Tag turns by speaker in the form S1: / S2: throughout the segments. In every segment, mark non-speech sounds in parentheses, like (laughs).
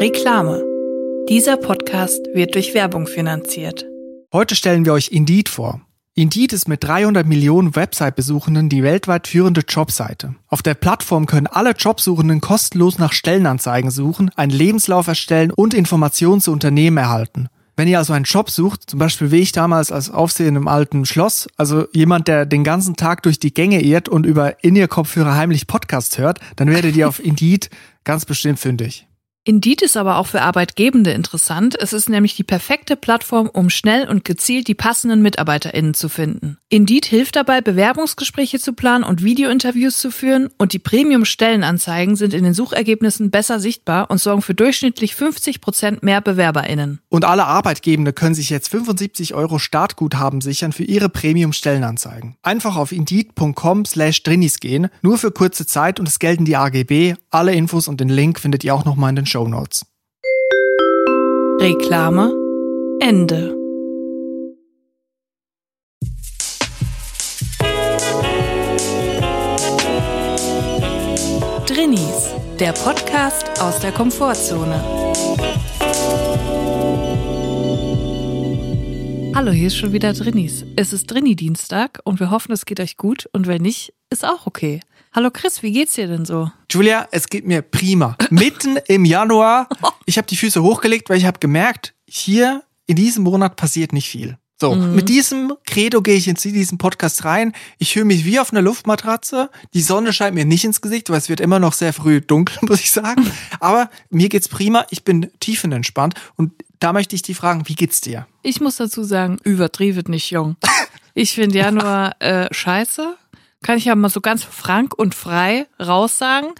S1: Reklame. Dieser Podcast wird durch Werbung finanziert.
S2: Heute stellen wir euch Indeed vor. Indeed ist mit 300 Millionen Website-Besuchenden die weltweit führende Jobseite. Auf der Plattform können alle Jobsuchenden kostenlos nach Stellenanzeigen suchen, einen Lebenslauf erstellen und Informationen zu Unternehmen erhalten. Wenn ihr also einen Job sucht, zum Beispiel wie ich damals als Aufseher im alten Schloss, also jemand, der den ganzen Tag durch die Gänge irrt und über In-Ear-Kopfhörer heimlich Podcast hört, dann werdet ihr auf Indeed ganz bestimmt fündig.
S1: Indeed ist aber auch für Arbeitgebende interessant. Es ist nämlich die perfekte Plattform, um schnell und gezielt die passenden MitarbeiterInnen zu finden. Indeed hilft dabei, Bewerbungsgespräche zu planen und Videointerviews zu führen und die Premium-Stellenanzeigen sind in den Suchergebnissen besser sichtbar und sorgen für durchschnittlich 50 Prozent mehr BewerberInnen.
S2: Und alle Arbeitgebende können sich jetzt 75 Euro Startguthaben sichern für ihre Premium-Stellenanzeigen. Einfach auf indeed.com slash drinis gehen, nur für kurze Zeit und es gelten die AGB. Alle Infos und den Link findet ihr auch nochmal in den Show Notes.
S1: Reklame Ende. Drinnies, der Podcast aus der Komfortzone. Hallo, hier ist schon wieder Drinnies. Es ist Drinni-Dienstag und wir hoffen, es geht euch gut und wenn nicht, ist auch okay. Hallo Chris, wie geht's dir denn so?
S2: Julia, es geht mir prima. (laughs) Mitten im Januar, ich habe die Füße hochgelegt, weil ich habe gemerkt, hier in diesem Monat passiert nicht viel. So, mhm. mit diesem Credo gehe ich in diesen Podcast rein. Ich fühle mich wie auf einer Luftmatratze. Die Sonne scheint mir nicht ins Gesicht, weil es wird immer noch sehr früh dunkel, (laughs) muss ich sagen. Aber mir geht's prima. Ich bin tiefenentspannt. Und da möchte ich dich fragen, wie geht's dir?
S1: Ich muss dazu sagen, übertrieben nicht jung. (laughs) Ich finde Januar äh, scheiße. Kann ich ja mal so ganz frank und frei raussagen.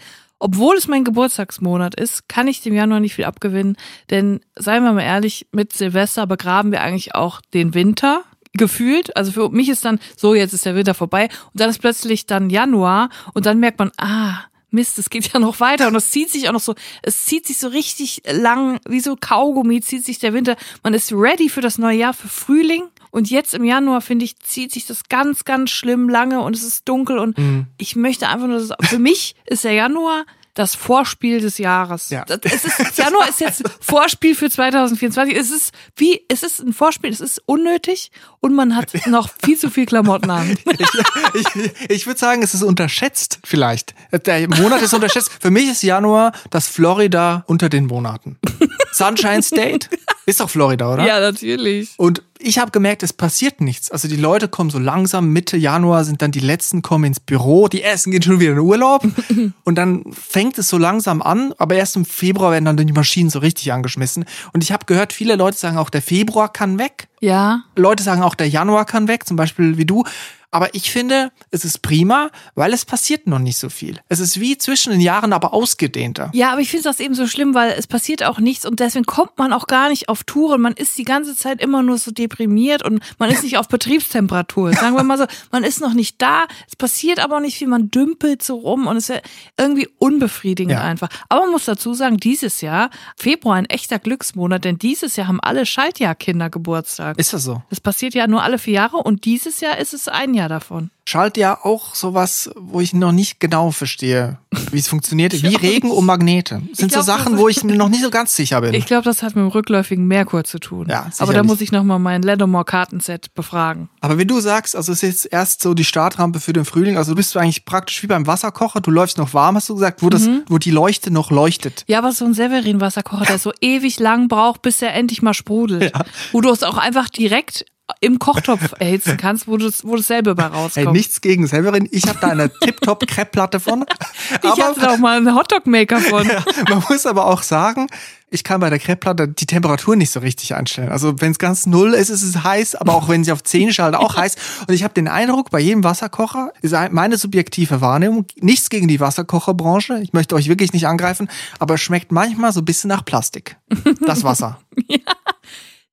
S1: Obwohl es mein Geburtstagsmonat ist, kann ich dem Januar nicht viel abgewinnen. Denn seien wir mal ehrlich, mit Silvester begraben wir eigentlich auch den Winter gefühlt. Also für mich ist dann so, jetzt ist der Winter vorbei und dann ist plötzlich dann Januar und dann merkt man, ah, Mist, es geht ja noch weiter und es zieht sich auch noch so, es zieht sich so richtig lang, wie so Kaugummi zieht sich der Winter. Man ist ready für das neue Jahr, für Frühling und jetzt im Januar, finde ich, zieht sich das ganz, ganz schlimm lange und es ist dunkel und mhm. ich möchte einfach nur, dass, für mich ist der Januar das Vorspiel des Jahres. Ja. Es ist, Januar ist jetzt Vorspiel für 2024. Es ist wie, es ist ein Vorspiel, es ist unnötig und man hat noch viel zu viel Klamotten an. (laughs)
S2: Ich, ich, ich würde sagen, es ist unterschätzt vielleicht. Der Monat ist unterschätzt. Für mich ist Januar das Florida unter den Monaten. Sunshine State ist doch Florida, oder?
S1: Ja, natürlich.
S2: Und ich habe gemerkt, es passiert nichts. Also die Leute kommen so langsam, Mitte Januar sind dann die letzten, kommen ins Büro, die ersten gehen schon wieder in Urlaub (laughs) und dann fängt es so langsam an, aber erst im Februar werden dann die Maschinen so richtig angeschmissen. Und ich habe gehört, viele Leute sagen auch, der Februar kann weg.
S1: Ja.
S2: Leute sagen auch, der Januar kann weg, zum Beispiel wie du. Aber ich finde, es ist prima, weil es passiert noch nicht so viel. Es ist wie zwischen den Jahren, aber ausgedehnter.
S1: Ja, aber ich finde das eben so schlimm, weil es passiert auch nichts und deswegen kommt man auch gar nicht auf Touren. Man ist die ganze Zeit immer nur so deprimiert und man ist nicht auf Betriebstemperatur. Sagen wir mal so, man ist noch nicht da. Es passiert aber auch nicht viel. Man dümpelt so rum und es ist irgendwie unbefriedigend ja. einfach. Aber man muss dazu sagen, dieses Jahr, Februar, ein echter Glücksmonat, denn dieses Jahr haben alle Schaltjahrkinder Geburtstag.
S2: Ist das so?
S1: Das passiert ja nur alle vier Jahre und dieses Jahr ist es ein Jahr Jahr davon.
S2: Schalt ja auch sowas, wo ich noch nicht genau verstehe, wie es funktioniert, (laughs) wie Regen und Magnete. Das sind glaub, so Sachen, wo ich mir noch nicht so ganz sicher bin.
S1: Ich glaube, das hat mit dem rückläufigen Merkur zu tun. Ja, sicherlich. Aber da muss ich nochmal mein Ledomore-Kartenset befragen.
S2: Aber wenn du sagst, also es ist jetzt erst so die Startrampe für den Frühling, also bist du eigentlich praktisch wie beim Wasserkocher, du läufst noch warm, hast du gesagt, wo, das, mhm. wo die Leuchte noch leuchtet.
S1: Ja, aber so ein Severin-Wasserkocher, der (laughs) so ewig lang braucht, bis er endlich mal sprudelt. Ja. Wo du es auch einfach direkt im Kochtopf erhitzen kannst, wo du wo dasselbe bei rauskommt.
S2: Hey, nichts gegen Severin. Ich habe da eine (laughs) Tip-Top Crepe-Platte von.
S1: ich hatte da auch mal einen Hotdog-Maker von. (laughs) Ja,
S2: man muss aber auch sagen, ich kann bei der Crepe-Platte die Temperatur nicht so richtig einstellen. Also wenn es ganz null ist, ist es heiß, aber auch wenn sie auf 10 schaltet, auch (laughs) heiß. Und ich habe den Eindruck, bei jedem Wasserkocher ist meine subjektive Wahrnehmung, nichts gegen die Wasserkocherbranche, ich möchte euch wirklich nicht angreifen, aber es schmeckt manchmal so ein bisschen nach Plastik. Das Wasser.
S1: ja.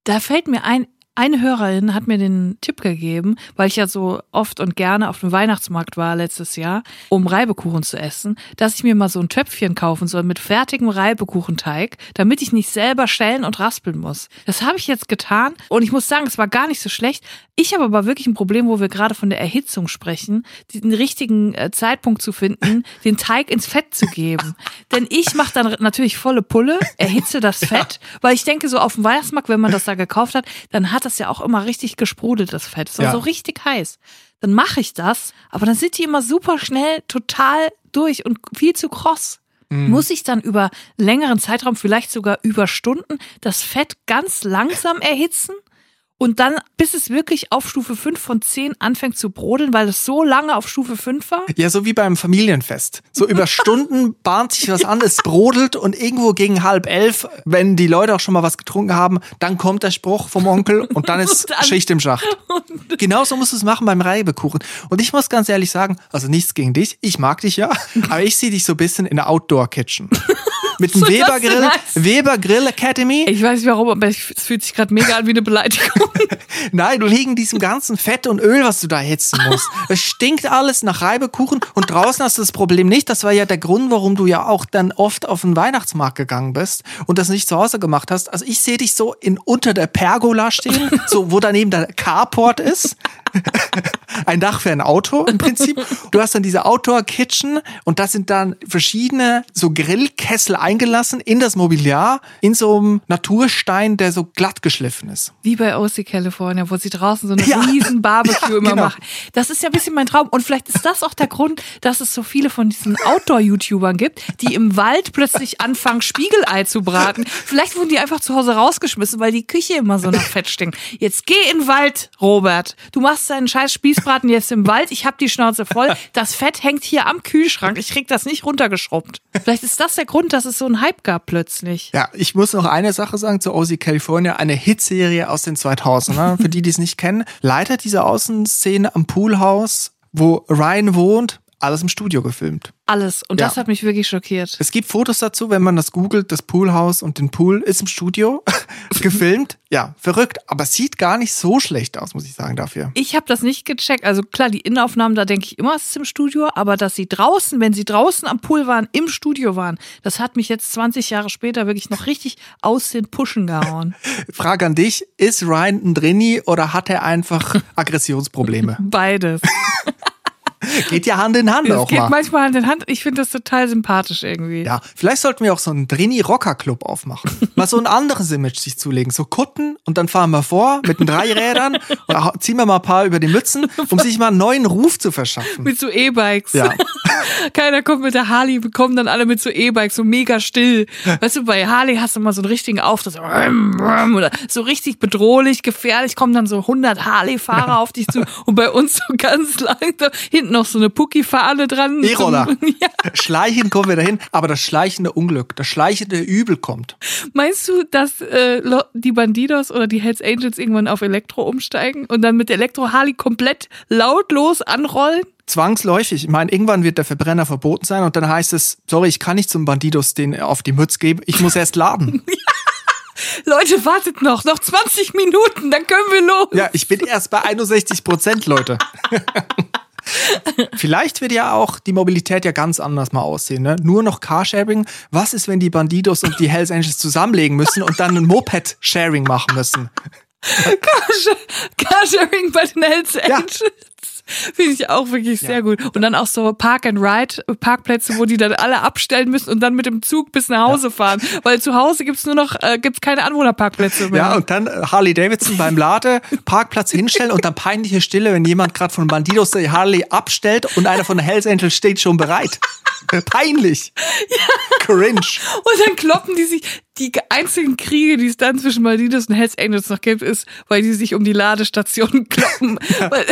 S1: Da fällt mir ein, Eine Hörerin hat mir den Tipp gegeben, weil ich ja so oft und gerne auf dem Weihnachtsmarkt war letztes Jahr, um Reibekuchen zu essen, dass ich mir mal so ein Töpfchen kaufen soll mit fertigem Reibekuchenteig, damit ich nicht selber schälen und raspeln muss. Das habe ich jetzt getan und ich muss sagen, es war gar nicht so schlecht. Ich habe aber wirklich ein Problem, wo wir gerade von der Erhitzung sprechen, den richtigen äh, Zeitpunkt zu finden, (laughs) den Teig ins Fett zu geben. Denn ich mache dann natürlich volle Pulle, erhitze das Fett, weil ich denke, so auf dem Weihnachtsmarkt, wenn man das da gekauft hat, dann hat das ja auch immer richtig gesprudelt, das Fett. War
S2: Ja.
S1: so richtig heiß. Dann mache ich das, aber dann sind die immer super schnell total durch und viel zu kross. Muss ich dann über längeren Zeitraum, vielleicht sogar über Stunden, das Fett ganz langsam erhitzen? Und dann, bis es wirklich auf Stufe 5 von 10 anfängt zu brodeln, weil es so lange auf Stufe 5 war?
S2: Ja, so wie beim Familienfest. So über (laughs) Stunden bahnt sich was an, es brodelt und irgendwo gegen halb elf, wenn die Leute auch schon mal was getrunken haben, dann kommt der Spruch vom Onkel und dann (laughs) ist
S1: Und dann-
S2: Schicht im Schacht. (laughs) Genauso musst du es machen beim Reibekuchen. Und ich muss ganz ehrlich sagen, also nichts gegen dich, ich mag dich ja, aber ich sehe dich so ein bisschen in der Outdoor-Kitchen. Mit dem Weber Grill,
S1: heißt-
S2: Weber Grill Academy.
S1: Ich weiß nicht warum, aber es fühlt sich gerade mega an wie eine Beleidigung. (laughs)
S2: Nein, du wegen diesem ganzen Fett und Öl, was du da hitzen musst. Es stinkt alles nach Reibekuchen und draußen hast du das Problem nicht. Das war ja der Grund, warum du ja auch dann oft auf den Weihnachtsmarkt gegangen bist und das nicht zu Hause gemacht hast. Also ich sehe dich so in unter der Pergola stehen, (laughs) so wo daneben der Carport ist. (laughs) Ein Dach für ein Auto im Prinzip. Du hast dann diese Outdoor-Kitchen und da sind dann verschiedene so Grillkessel eingelassen in das Mobiliar, in so einem Naturstein, der so glatt geschliffen ist.
S1: Wie bei OC California, wo sie draußen so eine
S2: Ja.
S1: riesen (laughs) Barbecue immer
S2: genau.
S1: machen. Das ist ja ein bisschen mein Traum. Und vielleicht ist das auch der Grund, dass es so viele von diesen Outdoor-YouTubern gibt, die im Wald plötzlich anfangen, Spiegelei zu braten. Vielleicht wurden die einfach zu Hause rausgeschmissen, weil die Küche immer so nach Fett stinkt. Jetzt geh in den Wald, Robert. Du machst deinen scheiß Spießbraten jetzt im Wald. Ich hab die Schnauze voll. Das Fett hängt hier am Kühlschrank. Ich krieg das nicht runtergeschrubbt. Vielleicht ist das der Grund, dass es so einen Hype gab plötzlich.
S2: Ja, ich muss noch eine Sache sagen zu OC California, eine Hitserie aus den 2000ern. (laughs) Für die, die es nicht kennen, leider diese Außenszene am Poolhaus, wo Ryan wohnt, alles im Studio gefilmt.
S1: Alles. Und das
S2: Ja.
S1: hat mich wirklich schockiert.
S2: Es gibt Fotos dazu, wenn man das googelt, das Poolhaus und den Pool ist im Studio (laughs) gefilmt. Ja, verrückt, aber es sieht gar nicht so schlecht aus, muss ich sagen, dafür.
S1: Ich habe das nicht gecheckt. Also klar, die Innenaufnahmen, da denke ich immer, es ist im Studio, aber dass sie draußen, wenn sie draußen am Pool waren, im Studio waren, das hat mich jetzt 20 Jahre später wirklich noch richtig aus den Puschen gehauen. (laughs)
S2: Frage an dich, ist Ryan ein Drini oder hat er einfach (laughs) Aggressionsprobleme?
S1: Beides. (laughs)
S2: Geht ja Hand in Hand
S1: Es
S2: auch
S1: geht
S2: mal.
S1: manchmal Hand in Hand. Ich finde das total sympathisch irgendwie.
S2: Ja, vielleicht sollten wir auch so einen Drini-Rocker-Club aufmachen. (laughs) Mal so ein anderes Image sich zulegen. So Kutten und dann fahren wir vor mit den Dreirädern (laughs) und ziehen wir mal ein paar über die Mützen, um sich mal einen neuen Ruf zu verschaffen.
S1: Mit so E-Bikes.
S2: Ja. (laughs)
S1: Keiner kommt mit der Harley, wir kommen dann alle mit so E-Bikes, so mega still. Weißt du, bei Harley hast du mal so einen richtigen Auftritt, so, oder so richtig bedrohlich, gefährlich, kommen dann so 100 Harley-Fahrer (laughs) auf dich zu und bei uns so ganz langsam, hinten noch so eine Pucki-Fahne dran.
S2: E-Roller. (laughs)
S1: Ja.
S2: Schleichen kommen wir dahin, aber das schleichende Unglück, das schleichende Übel kommt.
S1: Meinst du, dass äh, die Bandidos oder die Hells Angels irgendwann auf Elektro umsteigen und dann mit Elektro-Harley komplett lautlos anrollen?
S2: Zwangsläufig. Ich meine, irgendwann wird der Verbrenner verboten sein und dann heißt es, sorry, ich kann nicht zum Bandidos den auf die Mütze geben, ich muss erst laden. (laughs)
S1: Leute, wartet noch, noch 20 Minuten, dann können wir los.
S2: Ja, ich bin erst bei 61 Prozent, Leute. (laughs) Vielleicht wird ja auch die Mobilität ja ganz anders mal aussehen. Ne? Nur noch Carsharing. Was ist, wenn die Bandidos und die Hells Angels zusammenlegen müssen und dann ein Moped-Sharing machen müssen? (laughs)
S1: Carsharing bei den Hells
S2: Ja.
S1: Finde ich auch wirklich sehr gut. Und dann auch so Park and Ride Parkplätze, wo die dann alle abstellen müssen und dann mit dem Zug bis nach Hause fahren. Weil zu Hause gibt's nur noch, äh, gibt's keine Anwohnerparkplätze mehr.
S2: Ja, und dann äh, Harley Davidson beim Lade, Parkplatz hinstellen und dann peinliche Stille, wenn jemand gerade von Bandidos die Harley abstellt und einer von den Hells Angels steht schon bereit. Peinlich. Cringe.
S1: Und dann kloppen die sich. Die einzigen Kriege, die es dann zwischen Maldives und Hells Angels noch gibt, ist, weil die sich um die Ladestationen (laughs) kloppen, weil,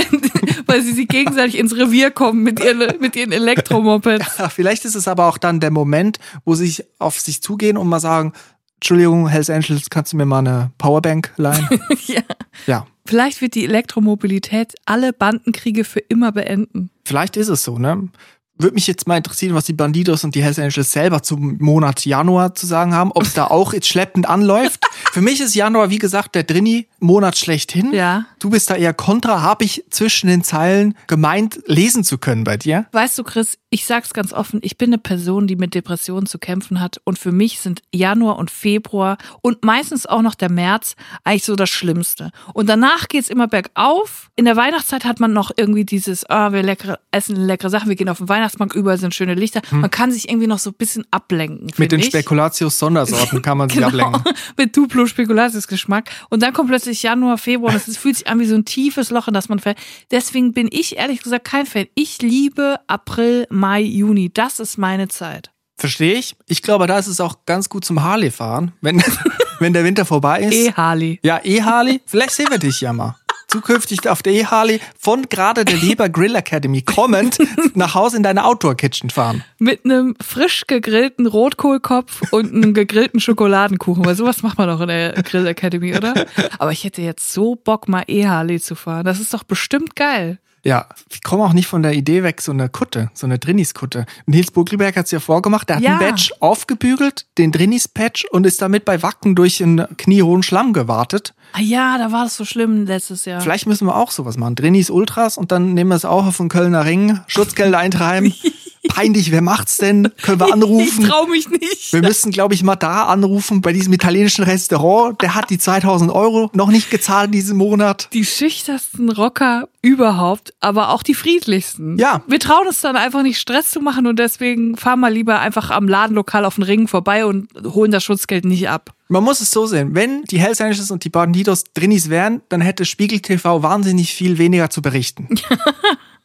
S1: weil sie sich gegenseitig ins Revier kommen mit ihren, mit ihren Elektromopeds.
S2: Ja, vielleicht ist es aber auch dann der Moment, wo sie sich auf sich zugehen und mal sagen, Entschuldigung, Hells Angels, kannst du mir mal eine Powerbank leihen? (laughs)
S1: ja.
S2: ja.
S1: Vielleicht wird die Elektromobilität alle Bandenkriege für immer beenden.
S2: Vielleicht ist es so, ne? Würde mich jetzt mal interessieren, was die Bandidos und die Hells Angels selber zum Monat Januar zu sagen haben, ob es da auch jetzt schleppend anläuft. (laughs) Für mich ist Januar, wie gesagt, der Drini-Monat schlechthin.
S1: Ja.
S2: Du bist da eher kontra. Habe ich zwischen den Zeilen gemeint, lesen zu können bei dir?
S1: Weißt du, Chris, ich sag's ganz offen, ich bin eine Person, die mit Depressionen zu kämpfen hat. Und für mich sind Januar und Februar und meistens auch noch der März eigentlich so das Schlimmste. Und danach geht's immer bergauf. In der Weihnachtszeit hat man noch irgendwie dieses, ah, wir leckere, essen leckere Sachen, wir gehen auf den Weihnachtsmarkt, überall sind schöne Lichter. Man kann sich irgendwie noch so ein bisschen ablenken.
S2: Mit den
S1: find ich.
S2: Spekulatius-Sondersorten kann man sich (laughs)
S1: Genau,
S2: ablenken.
S1: mit Duplo Spekulatius-Geschmack. Und dann kommt plötzlich Januar, Februar und es fühlt sich an wie so ein tiefes Loch, in das man fällt. Deswegen bin ich ehrlich gesagt kein Fan. Ich liebe April, Mai, Juni. Das ist meine Zeit.
S2: Verstehe ich. Ich glaube, da ist es auch ganz gut zum Harley fahren, wenn, (laughs) wenn der Winter vorbei ist.
S1: E-Harley.
S2: Ja, E-Harley. Vielleicht sehen wir dich ja mal. Zukünftig auf der E-Harley von gerade der Leber Grill Academy kommend (laughs) nach Hause in deine Outdoor-Kitchen fahren.
S1: Mit einem frisch gegrillten Rotkohlkopf und einem gegrillten Schokoladenkuchen. Weil sowas macht man doch in der Grill Academy, oder? Aber ich hätte jetzt so Bock, mal E-Harley zu fahren. Das ist doch bestimmt geil.
S2: Ja, ich komme auch nicht von der Idee weg, so eine Kutte, so eine Drinnis-Kutte. Nils Buckelberg hat es ja vorgemacht, der hat
S1: Ja.
S2: einen Badge aufgebügelt, den Drinnis-Patch und ist damit bei Wacken durch einen kniehohen Schlamm gewartet.
S1: Ah ja, da war das so schlimm letztes Jahr.
S2: Vielleicht müssen wir auch sowas machen. Drinnis Ultras und dann nehmen wir es auch auf den Kölner Ring, Schutzgelder eintreiben. (laughs) Peinlich, wer macht's denn? Können wir
S1: ich
S2: anrufen?
S1: trau mich nicht.
S2: Wir müssen, glaube ich, mal da anrufen bei diesem italienischen Restaurant. Der hat die 2000 Euro noch nicht gezahlt diesen Monat.
S1: die schüchtersten Rocker überhaupt, aber auch die friedlichsten.
S2: Ja.
S1: Wir trauen uns dann einfach nicht Stress zu machen und deswegen fahren wir lieber einfach am Ladenlokal auf den Ring vorbei und holen das Schutzgeld nicht ab.
S2: Man muss es so sehen. Wenn die Hells Angels und die Bandidos Drinnis wären, dann hätte Spiegel TV wahnsinnig viel weniger zu berichten. (laughs)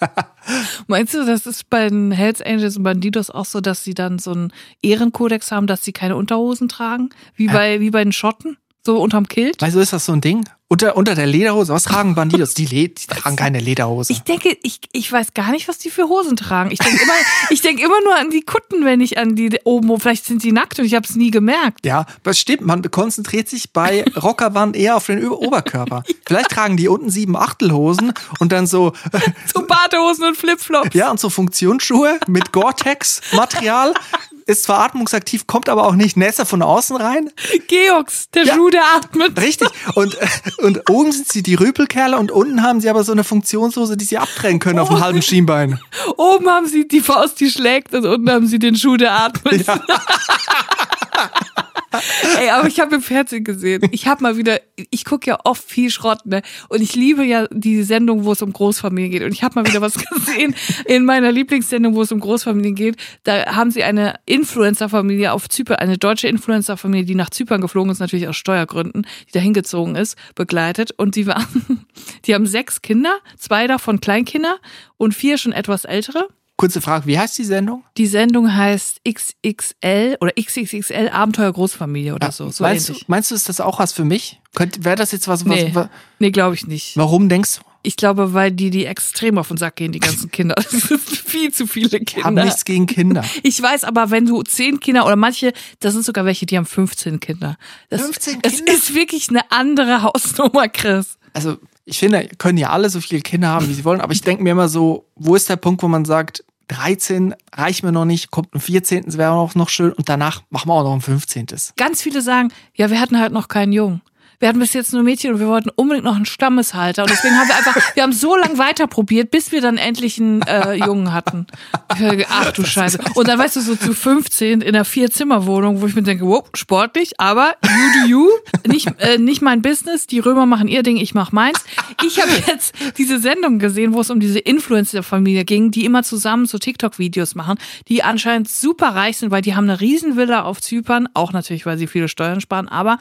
S2: (laughs)
S1: Meinst du, das ist bei den Hells Angels und Bandidos auch so, dass sie dann so einen Ehrenkodex haben, dass sie keine Unterhosen tragen? Wie bei, wie bei den Schotten? So unterm Kilt?
S2: Weißt du, ist das so ein Ding? Unter, unter der Lederhose, was tragen Bandidos? Die, Le die tragen keine Lederhose.
S1: Ich denke, ich, ich weiß gar nicht, was die für Hosen tragen. Ich denke immer, ich denke immer nur an die Kutten, wenn ich an die oben, wo vielleicht sind die nackt und ich habe es nie gemerkt.
S2: Ja, das stimmt. Man konzentriert sich bei (laughs) Rockerband eher auf den Oberkörper. Vielleicht tragen die unten sieben Achtelhosen und dann so, (laughs)
S1: So Badehosen und Flipflops.
S2: ja, und so Funktionsschuhe mit Gore-Tex-Material. Ist zwar atmungsaktiv, kommt aber auch nicht nässer von außen rein.
S1: Georgs, der
S2: Ja.
S1: Schuh, der atmet.
S2: Richtig. Und, äh, und oben sind sie die Rüpelkerle und unten haben sie aber so eine Funktionshose, die sie abtrennen können auf dem halben Schienbein.
S1: Oben haben sie die Faust, die schlägt und unten haben sie den Schuh, der atmet. (laughs) (laughs) Ey, aber ich habe im Fernsehen gesehen. Ich habe mal wieder, ich gucke ja oft viel Schrott, ne? Und ich liebe ja die Sendung, wo es um Großfamilien geht. Und ich habe mal wieder was (laughs) gesehen in meiner Lieblingssendung, wo es um Großfamilien geht. Da haben sie eine Influencer-Familie auf Zypern, eine deutsche Influencer-Familie, die nach Zypern geflogen ist, natürlich aus Steuergründen, die da hingezogen ist, begleitet. Und die waren, (laughs) die haben sechs Kinder, zwei davon Kleinkinder und vier schon etwas ältere.
S2: Kurze Frage, wie heißt die Sendung?
S1: Die Sendung heißt XXL oder XXXL Abenteuer Großfamilie oder so. so
S2: meinst, du, meinst du, ist das auch was für mich? Wäre das jetzt was, was
S1: Nee, nee glaube ich nicht.
S2: warum denkst du?
S1: Ich glaube, weil die die extrem auf den Sack gehen, die ganzen (laughs) Kinder. Das sind viel zu viele
S2: Ich habe
S1: Kinder.
S2: nichts gegen Kinder. (laughs)
S1: Ich weiß aber, wenn du zehn Kinder oder manche, das sind sogar welche, die haben 15 Kinder. Das,
S2: 15
S1: Es
S2: Kinder?
S1: ist wirklich eine andere Hausnummer, Chris.
S2: Also, ich finde, können ja alle so viele Kinder haben, wie sie wollen, aber ich denke mir immer so, wo ist der Punkt, wo man sagt, 13 reicht mir noch nicht, kommt ein 14. Das wäre auch noch schön und danach machen wir auch noch ein 15.
S1: Ganz viele sagen, ja, wir hatten halt noch keinen Jungen. Wir hatten bis jetzt nur Mädchen und wir wollten unbedingt noch einen Stammeshalter. Und deswegen haben wir einfach, (laughs) wir haben so lange weiter probiert, bis wir dann endlich einen äh, Jungen hatten. Ach du Scheiße. Und dann weißt du, so zu 15 in einer Vier-Zimmer-Wohnung, wo ich mir denke, wow, sportlich, aber you do you. Nicht, äh, nicht mein Business. Die Römer machen ihr Ding, ich mach meins. Ich habe jetzt diese Sendung gesehen, wo es um diese Influencer-Familie ging, die immer zusammen so TikTok-Videos machen, die anscheinend super reich sind, weil die haben eine Riesenvilla auf Zypern, auch natürlich, weil sie viele Steuern sparen, aber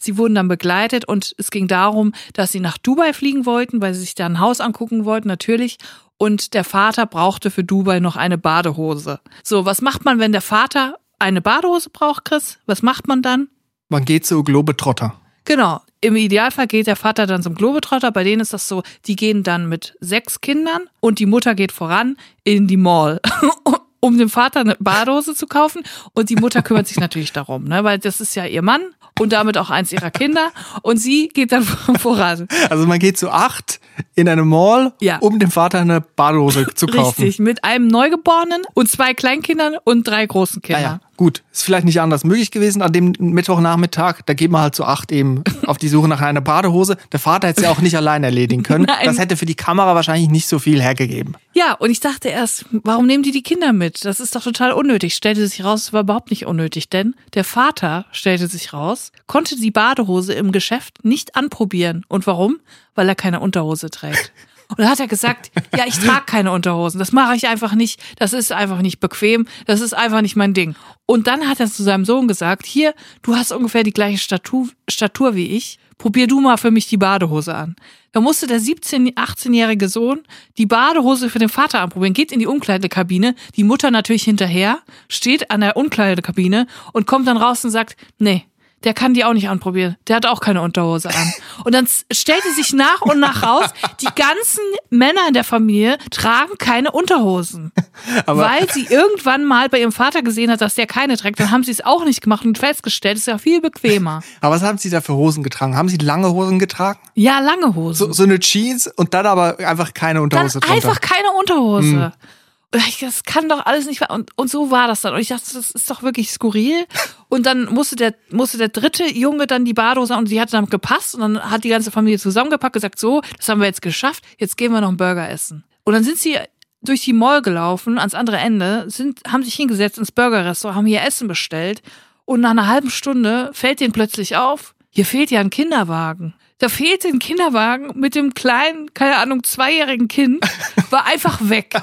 S1: sie wurden dann begleitet und es ging darum, dass sie nach Dubai fliegen wollten, weil sie sich da ein Haus angucken wollten, natürlich. Und der Vater brauchte für Dubai noch eine Badehose. So, was macht man, wenn der Vater eine Badehose braucht, Chris? Was macht man dann?
S2: Man geht zu Globetrotter.
S1: Genau. Im Idealfall geht der Vater dann zum Globetrotter. Bei denen ist das so, die gehen dann mit sechs Kindern und die Mutter geht voran in die Mall. (laughs) um dem Vater eine Badehose zu kaufen. Und die Mutter kümmert sich natürlich darum, ne? weil das ist ja ihr Mann und damit auch eins ihrer Kinder. Und sie geht dann voran.
S2: Also man geht zu acht in eine Mall,
S1: Ja.
S2: um dem Vater eine Badehose zu kaufen.
S1: Richtig, mit einem Neugeborenen und zwei Kleinkindern und drei großen
S2: Ja,
S1: Kindern.
S2: ja. Gut, ist vielleicht nicht anders möglich gewesen an dem Mittwochnachmittag. Da geht man halt zu acht eben auf die Suche nach einer Badehose. Der Vater hätte es ja auch nicht allein erledigen können. (laughs)
S1: Nein.
S2: Das hätte für die Kamera wahrscheinlich nicht so viel hergegeben.
S1: Ja, und ich dachte erst, warum nehmen die die Kinder mit? Das ist doch total unnötig. Stellte sich raus, es war überhaupt nicht unnötig, denn der Vater stellte sich raus, konnte die Badehose im Geschäft nicht anprobieren. Und warum? Weil er keine Unterhose trägt. Und dann hat er gesagt, ja, ich trage keine Unterhosen. Das mache ich einfach nicht. Das ist einfach nicht bequem. Das ist einfach nicht mein Ding. Und dann hat er zu seinem Sohn gesagt, hier, du hast ungefähr die gleiche Statur, Statur wie ich. Probier du mal für mich die Badehose an. Da musste der 17-, 18-jährige Sohn die Badehose für den Vater anprobieren, geht in die Umkleidekabine, die Mutter natürlich hinterher, steht an der Umkleidekabine und kommt dann raus und sagt, nee, der kann die auch nicht anprobieren. Der hat auch keine Unterhose an. Und dann stellte sich nach und nach raus, die ganzen Männer in der Familie tragen keine Unterhosen. (laughs)
S2: Aber-
S1: weil sie irgendwann mal bei ihrem Vater gesehen hat, dass der keine trägt. Dann haben sie es auch nicht gemacht und festgestellt, es ist ja viel bequemer. (laughs)
S2: Aber was haben Sie da für Hosen getragen? Haben Sie lange Hosen getragen?
S1: Ja, lange Hosen.
S2: So, so eine Jeans und dann aber einfach keine
S1: dann
S2: Unterhose drunter.
S1: einfach keine Unterhose. Ich, das kann doch alles nicht wahr. Und, und so war das dann. Und ich dachte, das ist doch wirklich skurril. Und dann musste der, musste der dritte Junge dann die Badehose an und die hat dann gepasst. Und dann hat die ganze Familie zusammengepackt, gesagt, so, das haben wir jetzt geschafft, jetzt gehen wir noch einen Burger essen. Und dann sind sie durch die Mall gelaufen, ans andere Ende, sind, haben sich hingesetzt ins Burgerrestaurant, haben hier Essen bestellt. Und nach einer halben Stunde fällt denen plötzlich auf, hier fehlt ja ein Kinderwagen. Da fehlte ein Kinderwagen mit dem kleinen, keine Ahnung, zweijährigen Kind, war einfach weg.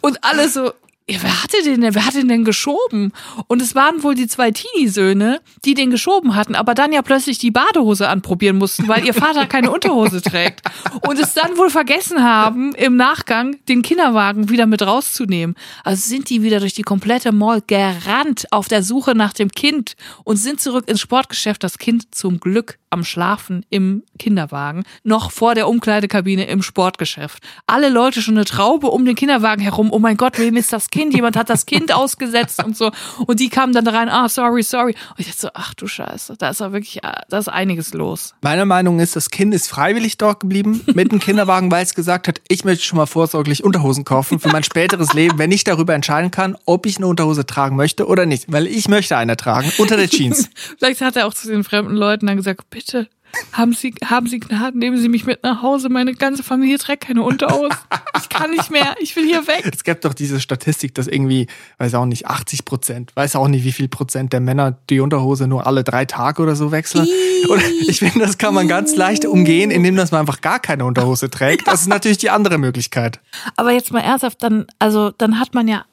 S1: Und alle so, ja, wer hatte den denn, wer hat den denn geschoben? Und es waren wohl die zwei Teenie-Söhne, die den geschoben hatten, aber dann ja plötzlich die Badehose anprobieren mussten, weil ihr Vater keine Unterhose trägt. Und es dann wohl vergessen haben, im Nachgang den Kinderwagen wieder mit rauszunehmen. Also sind die wieder durch die komplette Mall gerannt auf der Suche nach dem Kind und sind zurück ins Sportgeschäft. Das Kind zum Glück am Schlafen im Kinderwagen, noch vor der Umkleidekabine im Sportgeschäft. Alle Leute schon eine Traube um den Kinderwagen herum. Oh mein Gott, wem ist das Kind? Jemand hat das Kind ausgesetzt und so. Und die kamen dann da rein, ah, sorry, sorry. Und ich dachte so, ach du Scheiße, da ist ja wirklich, ah, da ist einiges los.
S2: Meine Meinung ist, das Kind ist freiwillig dort geblieben mit dem Kinderwagen, weil es gesagt hat, ich möchte schon mal vorsorglich Unterhosen kaufen für mein späteres Leben, wenn ich darüber entscheiden kann, ob ich eine Unterhose tragen möchte oder nicht. Weil ich möchte eine tragen unter der Jeans. (laughs)
S1: Vielleicht hat er auch zu den fremden Leuten dann gesagt, bitte, haben Sie, haben Sie Gnaden, nehmen Sie mich mit nach Hause. Meine ganze Familie trägt keine Unterhose. Ich kann nicht mehr, ich will hier weg.
S2: Es gibt doch diese Statistik, dass irgendwie, weiß auch nicht, 80 Prozent, weiß auch nicht, wie viel Prozent der Männer die Unterhose nur alle drei Tage oder so wechseln. Und ich finde, das kann man ganz leicht umgehen, indem dass man einfach gar keine Unterhose trägt. Das ist natürlich die andere Möglichkeit.
S1: Aber jetzt mal ernsthaft, dann, also, dann hat man ja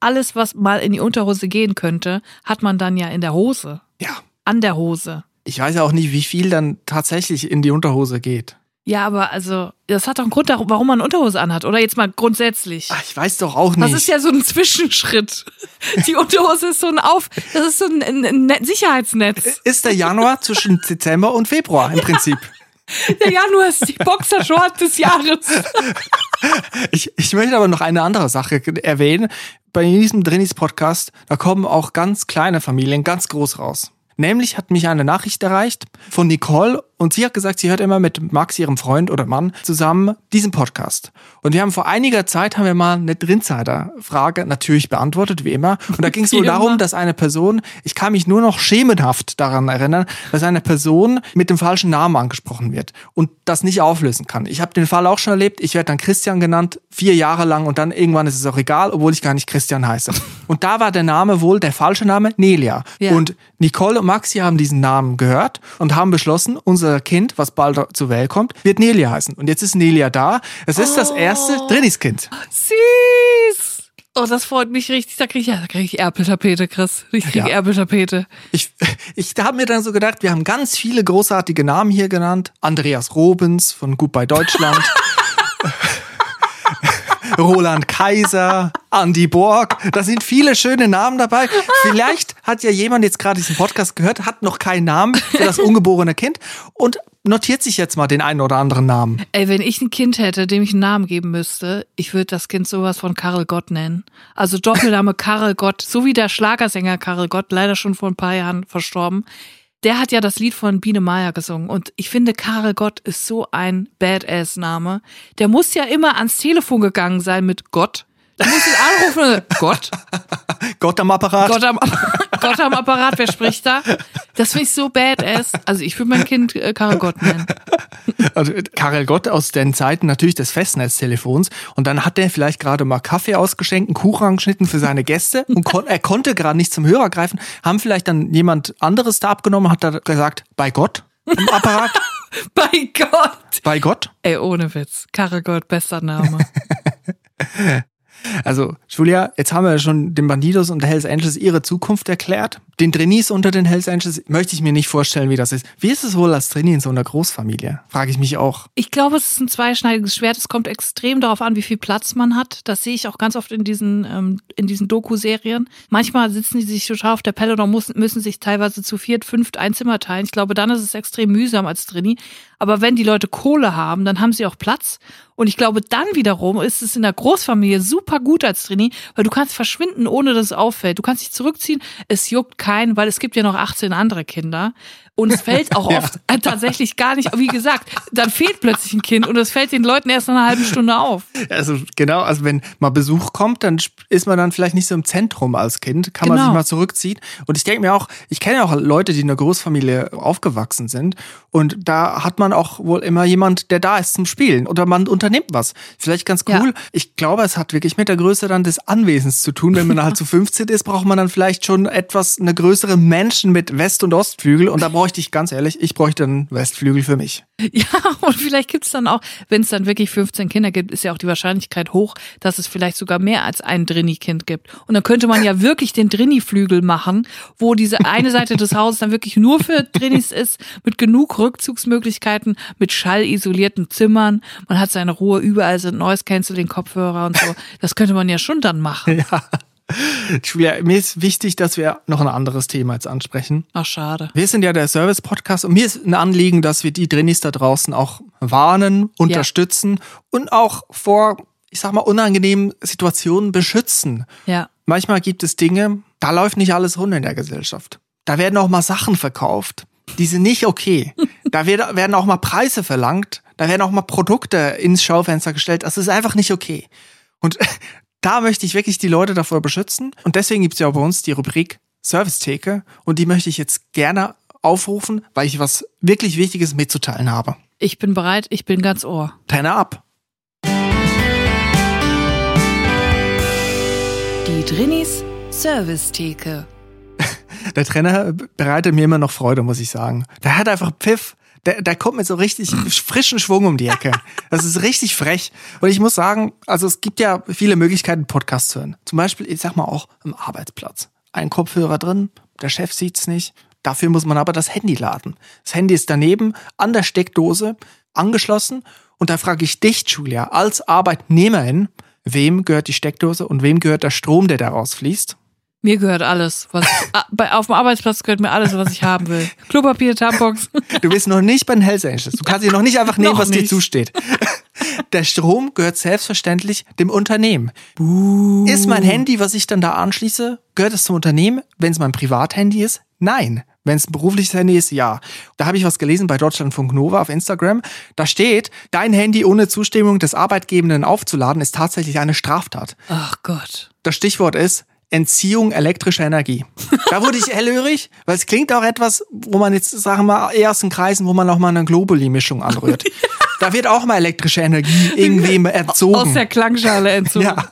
S1: alles, was mal in die Unterhose gehen könnte, hat man dann ja in der Hose.
S2: Ja.
S1: An der Hose.
S2: Ich weiß ja auch nicht, wie viel dann tatsächlich in die Unterhose geht.
S1: Ja, aber also, das hat doch einen Grund, warum man Unterhose anhat, oder? Jetzt mal grundsätzlich.
S2: Ach, ich weiß doch auch
S1: Das
S2: nicht.
S1: ist ja so ein Zwischenschritt. Die Unterhose ist so ein Auf, das ist so ein, ein, ein Net- Sicherheitsnetz.
S2: ist der Januar zwischen Dezember und Februar im Prinzip. (laughs)
S1: Der Januar ist die Boxershort des Jahres. (laughs)
S2: Ich, ich möchte aber noch eine andere Sache erwähnen. Bei diesem Drinis Podcast, da kommen auch ganz kleine Familien ganz groß raus. Nämlich hat mich eine Nachricht erreicht von Nicole und sie hat gesagt, sie hört immer mit Max, ihrem Freund oder Mann, zusammen diesen Podcast. Und wir haben vor einiger Zeit haben wir mal eine Drinsider-Frage natürlich beantwortet, wie immer. Und da ging es wohl darum, dass eine Person, ich kann mich nur noch schemenhaft daran erinnern, dass eine Person mit dem falschen Namen angesprochen wird und das nicht auflösen kann. Ich habe den Fall auch schon erlebt. Ich werde dann Christian genannt, vier Jahre lang und dann irgendwann ist es auch egal, obwohl ich gar nicht Christian heiße. (laughs) Und da war der Name wohl der falsche Name Nelia.
S1: Ja.
S2: Und Nicole und Maxi haben diesen Namen gehört und haben beschlossen, unser Kind, was bald zur Welt kommt, wird Nelia heißen. Und jetzt ist Nelia da. Es ist das erste Drinniskind.
S1: Süß. Oh, das freut mich richtig. Da kriege ich, ja, da krieg ich Erpeltapete, Chris. Ich kriege
S2: Ja.
S1: Erpeltapete.
S2: Ich, (laughs) ich habe mir dann so gedacht, wir haben ganz viele großartige Namen hier genannt. Andreas Robens von Goodbye Deutschland. (laughs) Roland Kaiser, Andy Borg. Da sind viele schöne Namen dabei. Vielleicht hat ja jemand jetzt gerade diesen Podcast gehört, hat noch keinen Namen für das ungeborene Kind und notiert sich jetzt mal den einen oder anderen Namen.
S1: Ey, wenn ich ein Kind hätte, dem ich einen Namen geben müsste, ich würde das Kind sowas von Karel Gott nennen. Also Doppelname Karel Gott, so wie der Schlagersänger Karel Gott, leider schon vor ein paar Jahren verstorben. Der hat ja das Lied von Biene Meier gesungen und ich finde, Karel Gott ist so ein Badass-Name. Der muss ja immer ans Telefon gegangen sein mit Gott, Du musst ihn anrufen. Gott,
S2: Gott am Apparat.
S1: Gott am, (laughs) Gott am Apparat, wer spricht da? Das finde ich so badass. Also ich würde mein Kind äh, Karel Gott nennen.
S2: Also Karel Gott aus den Zeiten natürlich des Festnetztelefons. Und dann hat der vielleicht gerade mal Kaffee ausgeschenkt, einen Kuchen angeschnitten für seine Gäste und kon er konnte gerade nicht zum Hörer greifen. Haben vielleicht dann jemand anderes da abgenommen, hat da gesagt, bei Gott am Apparat, (laughs)
S1: Bei Gott.
S2: bei Gott.
S1: Ey, ohne Witz. Karel Gott, bester Name. (laughs)
S2: Also, Julia, jetzt haben wir schon den Bandidos und Hells Angels ihre Zukunft erklärt. Den Trainees unter den Hells Angels möchte ich mir nicht vorstellen, wie das ist. Wie ist es wohl als Trainee in so einer Großfamilie? Frage ich mich auch.
S1: Ich glaube, es ist ein zweischneidiges Schwert. Es kommt extrem darauf an, wie viel Platz man hat. Das sehe ich auch ganz oft in diesen, ähm, in diesen Doku-Serien. Manchmal sitzen die sich total auf der Pelle oder müssen, müssen sich teilweise zu viert, fünft ein Zimmer teilen. Ich glaube, dann ist es extrem mühsam als Trainee. Aber wenn die Leute Kohle haben, dann haben sie auch Platz. Und ich glaube, dann wiederum ist es in der Großfamilie super gut als Trainee, weil du kannst verschwinden, ohne dass es auffällt. Du kannst dich zurückziehen, es juckt keinen, weil es gibt ja noch 18 andere Kinder. Und es fällt auch (laughs)
S2: Ja.
S1: oft äh, tatsächlich gar nicht, wie gesagt, dann fehlt plötzlich ein Kind und es fällt den Leuten erst nach einer halben Stunde auf.
S2: Also genau, also wenn mal Besuch kommt, dann ist man dann vielleicht nicht so im Zentrum als Kind, kann man
S1: Genau.
S2: sich mal zurückziehen. Und ich denke mir auch, ich kenne ja auch Leute, die in einer Großfamilie aufgewachsen sind und da hat man auch wohl immer jemand, der da ist zum Spielen oder man unternimmt was. Vielleicht ganz
S1: Ja.
S2: cool. Ich glaube, es hat wirklich mit der Größe dann des Anwesens zu tun. Wenn man halt zu (laughs) 15 ist, braucht man dann vielleicht schon etwas, eine größere Menschen mit West- und Ostflügel und da bräuchte ich ganz ehrlich, ich bräuchte einen Westflügel für mich. (laughs)
S1: Ja, und vielleicht gibt's dann auch, wenn es dann wirklich 15 Kinder gibt, ist ja auch die Wahrscheinlichkeit hoch, dass es vielleicht sogar mehr als ein Drini-Kind gibt. Und dann könnte man ja (laughs) wirklich den Drini-Flügel machen, wo diese eine Seite des Hauses dann wirklich nur für Drinis ist, mit genug Rückzugsmöglichkeiten, mit schallisolierten Zimmern. Man hat seine Ruhe, überall sind Noise-Canceling-Kopfhörer und so. Das könnte man ja schon dann machen. (laughs)
S2: Julia, mir ist wichtig, dass wir noch ein anderes Thema jetzt ansprechen.
S1: Ach, schade.
S2: Wir sind ja der Service-Podcast und mir ist ein Anliegen, dass wir die Drinis da draußen auch warnen, unterstützen und auch vor, ich sag mal, unangenehmen Situationen beschützen.
S1: Ja.
S2: Manchmal gibt es Dinge, da läuft nicht alles rund in der Gesellschaft. Da werden auch mal Sachen verkauft, die sind nicht okay. Da wird- werden auch mal Preise verlangt, da werden auch mal Produkte ins Schaufenster gestellt. Das ist einfach nicht okay. Und (laughs) da möchte ich wirklich die Leute davor beschützen. Und deswegen gibt's ja auch bei uns die Rubrik Servicetheke. Und die möchte ich jetzt gerne aufrufen, weil ich was wirklich Wichtiges mitzuteilen habe.
S1: Ich bin bereit, ich bin ganz Ohr.
S2: Turner ab.
S1: Die Drinis Servicetheke.
S2: Der Trainer bereitet mir immer noch Freude, muss ich sagen. Der hat einfach Pfiff. Der, der kommt mit so richtig frischen Schwung um die Ecke. Das ist richtig frech. Und ich muss sagen, also es gibt ja viele Möglichkeiten, Podcasts zu hören. Zum Beispiel, ich sag mal auch im Arbeitsplatz. Ein Kopfhörer drin, der Chef sieht's nicht. Dafür muss man aber das Handy laden. Das Handy ist daneben, an der Steckdose, angeschlossen. Und da frage ich dich, Julia, als Arbeitnehmerin, wem gehört die Steckdose und wem gehört der Strom, der daraus fließt?
S1: Mir gehört alles. Was, (laughs) Ah, bei, auf dem Arbeitsplatz gehört mir alles, was ich haben will. (laughs) Klopapier, Tampons. (laughs)
S2: Du bist noch nicht bei den Hells Angels. Du kannst dir noch nicht einfach nehmen, was dir
S1: nicht.
S2: zusteht. Der Strom gehört selbstverständlich dem Unternehmen. Ist mein Handy, was ich dann da anschließe, gehört es zum Unternehmen? Wenn es mein Privathandy ist? Nein. Wenn es ein berufliches Handy ist, ja. Da habe ich was gelesen bei Deutschlandfunk Nova auf Instagram. Da steht, dein Handy ohne Zustimmung des Arbeitgebenden aufzuladen, ist tatsächlich eine Straftat.
S1: Ach Gott.
S2: Das Stichwort ist Entziehung elektrischer Energie. Da wurde ich hellhörig, weil es klingt auch etwas, wo man jetzt, sagen wir mal, eher aus den Kreisen, wo man auch mal eine Globuli-Mischung anrührt. (laughs) Da wird auch mal elektrische Energie irgendwem
S1: Aus
S2: entzogen.
S1: der Klangschale entzogen. (laughs)
S2: Ja,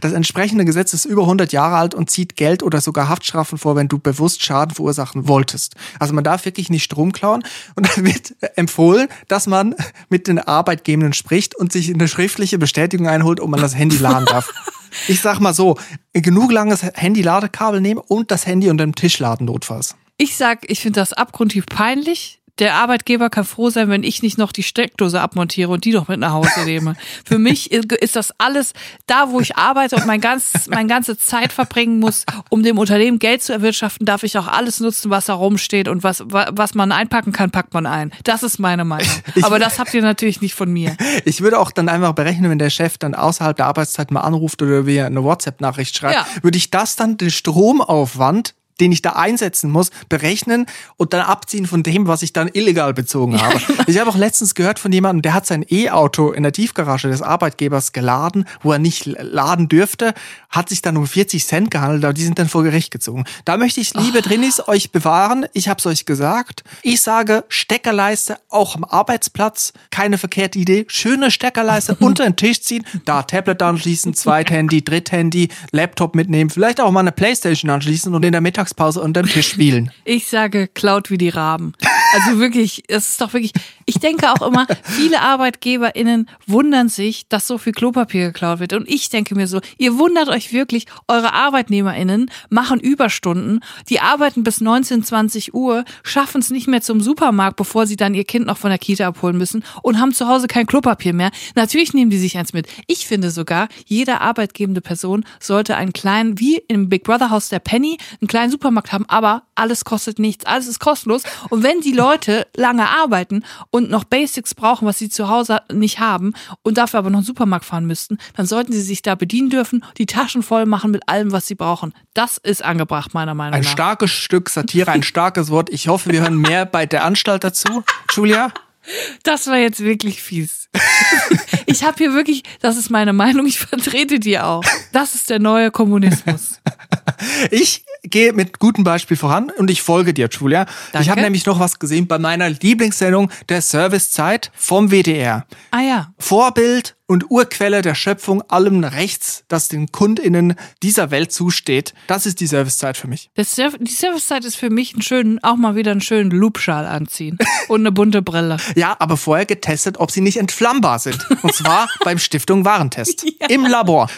S2: das entsprechende Gesetz ist über 100 Jahre alt und zieht Geld oder sogar Haftstrafen vor, wenn du bewusst Schaden verursachen wolltest. Also man darf wirklich nicht Strom klauen und dann wird empfohlen, dass man mit den Arbeitgebenden spricht und sich eine schriftliche Bestätigung einholt, ob man das Handy laden darf. (laughs) Ich sag mal so, genug langes Handy-Ladekabel nehmen und das Handy unter dem Tisch laden notfalls.
S1: Ich sag, ich finde das abgrundtief peinlich. Der Arbeitgeber kann froh sein, wenn ich nicht noch die Steckdose abmontiere und die doch mit nach Hause nehme. Für mich ist das alles da, wo ich arbeite und mein ganz, meine ganze Zeit verbringen muss, um dem Unternehmen Geld zu erwirtschaften, darf ich auch alles nutzen, was da rumsteht und was, wa- was man einpacken kann, packt man ein. Das ist meine Meinung. (laughs) Aber das habt ihr natürlich nicht von mir.
S2: Ich würde auch dann einfach berechnen, wenn der Chef dann außerhalb der Arbeitszeit mal anruft oder wir eine WhatsApp-Nachricht schreibt,
S1: Ja.
S2: würde ich das dann den Stromaufwand den ich da einsetzen muss, berechnen und dann abziehen von dem, was ich dann illegal bezogen habe. ich habe auch letztens gehört von jemandem, der hat sein E-Auto in der Tiefgarage des Arbeitgebers geladen, wo er nicht laden dürfte, hat sich dann um 40 Cent gehandelt, aber die sind dann vor Gericht gezogen. Da möchte ich, liebe oh. Drinis, euch bewahren. Ich habe es euch gesagt. Ich sage Steckerleiste auch am Arbeitsplatz. Keine verkehrte Idee. Schöne Steckerleiste (laughs) unter den Tisch ziehen, da Tablet anschließen, Zweithandy, Dritthandy, Laptop mitnehmen, vielleicht auch mal eine Playstation anschließen und in der Mittagspause unter den Tisch spielen. (laughs)
S1: Ich sage klaut wie die Raben. Also wirklich, es ist doch wirklich, ich denke auch immer, viele ArbeitgeberInnen wundern sich, dass so viel Klopapier geklaut wird. Und ich denke mir so, ihr wundert euch wirklich, eure ArbeitnehmerInnen machen Überstunden, die arbeiten bis 19, 20 Uhr, schaffen es nicht mehr zum Supermarkt, bevor sie dann ihr Kind noch von der Kita abholen müssen und haben zu Hause kein Klopapier mehr. Natürlich nehmen die sich eins mit. Ich finde sogar, jede arbeitgebende Person sollte einen kleinen, wie im Big Brother Haus der Penny, einen kleinen Supermarkt haben, aber alles kostet nichts, alles ist kostenlos. Und wenn die Leute lange arbeiten und noch Basics brauchen, was sie zu Hause nicht haben und dafür aber noch einen Supermarkt fahren müssten, dann sollten sie sich da bedienen dürfen, die Taschen voll machen mit allem, was sie brauchen. Das ist angebracht, meiner Meinung
S2: ein
S1: nach.
S2: Ein starkes Stück Satire, ein starkes Wort. Ich hoffe, wir hören mehr bei der Anstalt dazu. Julia?
S1: Das war jetzt wirklich fies. (laughs) Ich habe hier wirklich, das ist meine Meinung, ich vertrete die auch. Das ist der neue Kommunismus.
S2: Ich gehe mit gutem Beispiel voran und ich folge dir, Julia. Danke. Ich habe nämlich noch was gesehen bei meiner Lieblingssendung der Servicezeit vom WDR.
S1: Ah ja.
S2: Vorbild und Urquelle der Schöpfung allem Rechts, das den KundInnen dieser Welt zusteht. Das ist die Servicezeit für mich.
S1: Serv die Servicezeit ist für mich einen schönen, auch mal wieder einen schönen Loopschal anziehen und eine bunte Brille.
S2: Ja, aber vorher getestet, ob sie nicht entflammbar sind. Und zwar (laughs) beim Stiftung Warentest. Ja. Im Labor.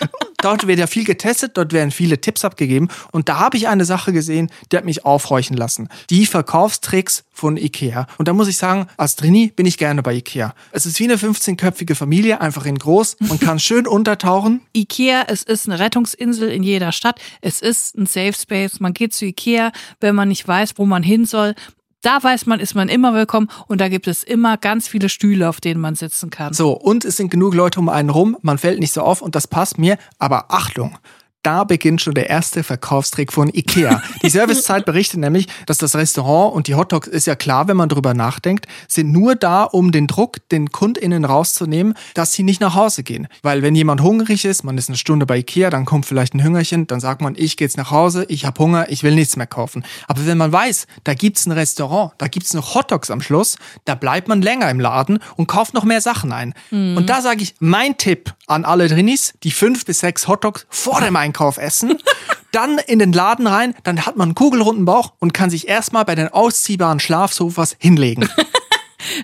S2: Dort wird ja viel getestet, dort werden viele Tipps abgegeben. Und da habe ich eine Sache gesehen, die hat mich aufhorchen lassen. Die Verkaufstricks von Ikea. Und da muss ich sagen, als Trini bin ich gerne bei Ikea. Es ist wie eine 15-köpfige Familie, einfach in groß. Man kann (laughs) schön untertauchen.
S1: Ikea, es ist eine Rettungsinsel in jeder Stadt. Es ist ein Safe Space. Man geht zu Ikea, wenn man nicht weiß, wo man hin soll. Da weiß man, ist man immer willkommen und da gibt es immer ganz viele Stühle, auf denen man sitzen kann.
S2: So, und es sind genug Leute um einen rum, man fällt nicht so auf und das passt mir, aber Achtung, da beginnt schon der erste Verkaufstrick von Ikea. Die (laughs) Servicezeit berichtet nämlich, dass das Restaurant und die Hotdogs ist ja klar, wenn man drüber nachdenkt, sind nur da, um den Druck den KundInnen rauszunehmen, dass sie nicht nach Hause gehen. Weil wenn jemand hungrig ist, man ist eine Stunde bei Ikea, dann kommt vielleicht ein Hüngerchen, dann sagt man, ich gehe jetzt nach Hause, ich habe Hunger, ich will nichts mehr kaufen. Aber wenn man weiß, da gibt's ein Restaurant, da gibt's noch Hotdogs am Schluss, da bleibt man länger im Laden und kauft noch mehr Sachen ein. Mhm. Und da sage ich, mein Tipp an alle Drinis, die fünf bis sechs Hotdogs vor dem Einkauf essen, (laughs) dann in den Laden rein, dann hat man einen kugelrunden Bauch und kann sich erstmal bei den ausziehbaren Schlafsofas hinlegen.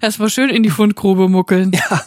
S1: Erstmal schön in die Fundgrube muckeln.
S2: Ja,